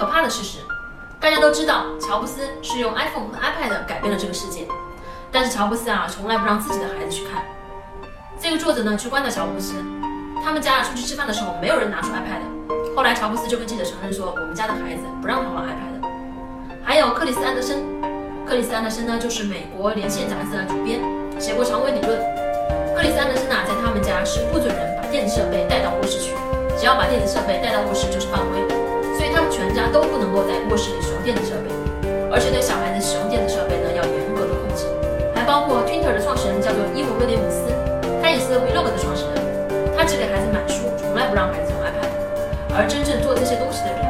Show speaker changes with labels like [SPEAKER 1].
[SPEAKER 1] 可怕的事实。大家都知道，乔布斯是用 iPhone 和 iPad 改变了这个世界，但是乔布斯啊，从来不让自己的孩子去看。这个作者呢，去观察乔布斯，他们家出去吃饭的时候，没有人拿出 iPad。后来乔布斯就跟记者承认说，我们家的孩子不让他玩 iPad。还有克里斯安德森，克里斯安德森呢，就是美国连线杂志的主编，写过长尾理论。克里斯安德森呐，在他们家是不准人把电子设备带到卧室去，只要把电子设备带到卧室就是犯规。而且对小孩子使用电子设备呢要严格的控制，还包括 Twitter 的创始人叫做伊姆威廉姆斯，他也是 Vlog 的创始人，他只给孩子买书，从来不让孩子用 iPad，而真正做这些东西的人，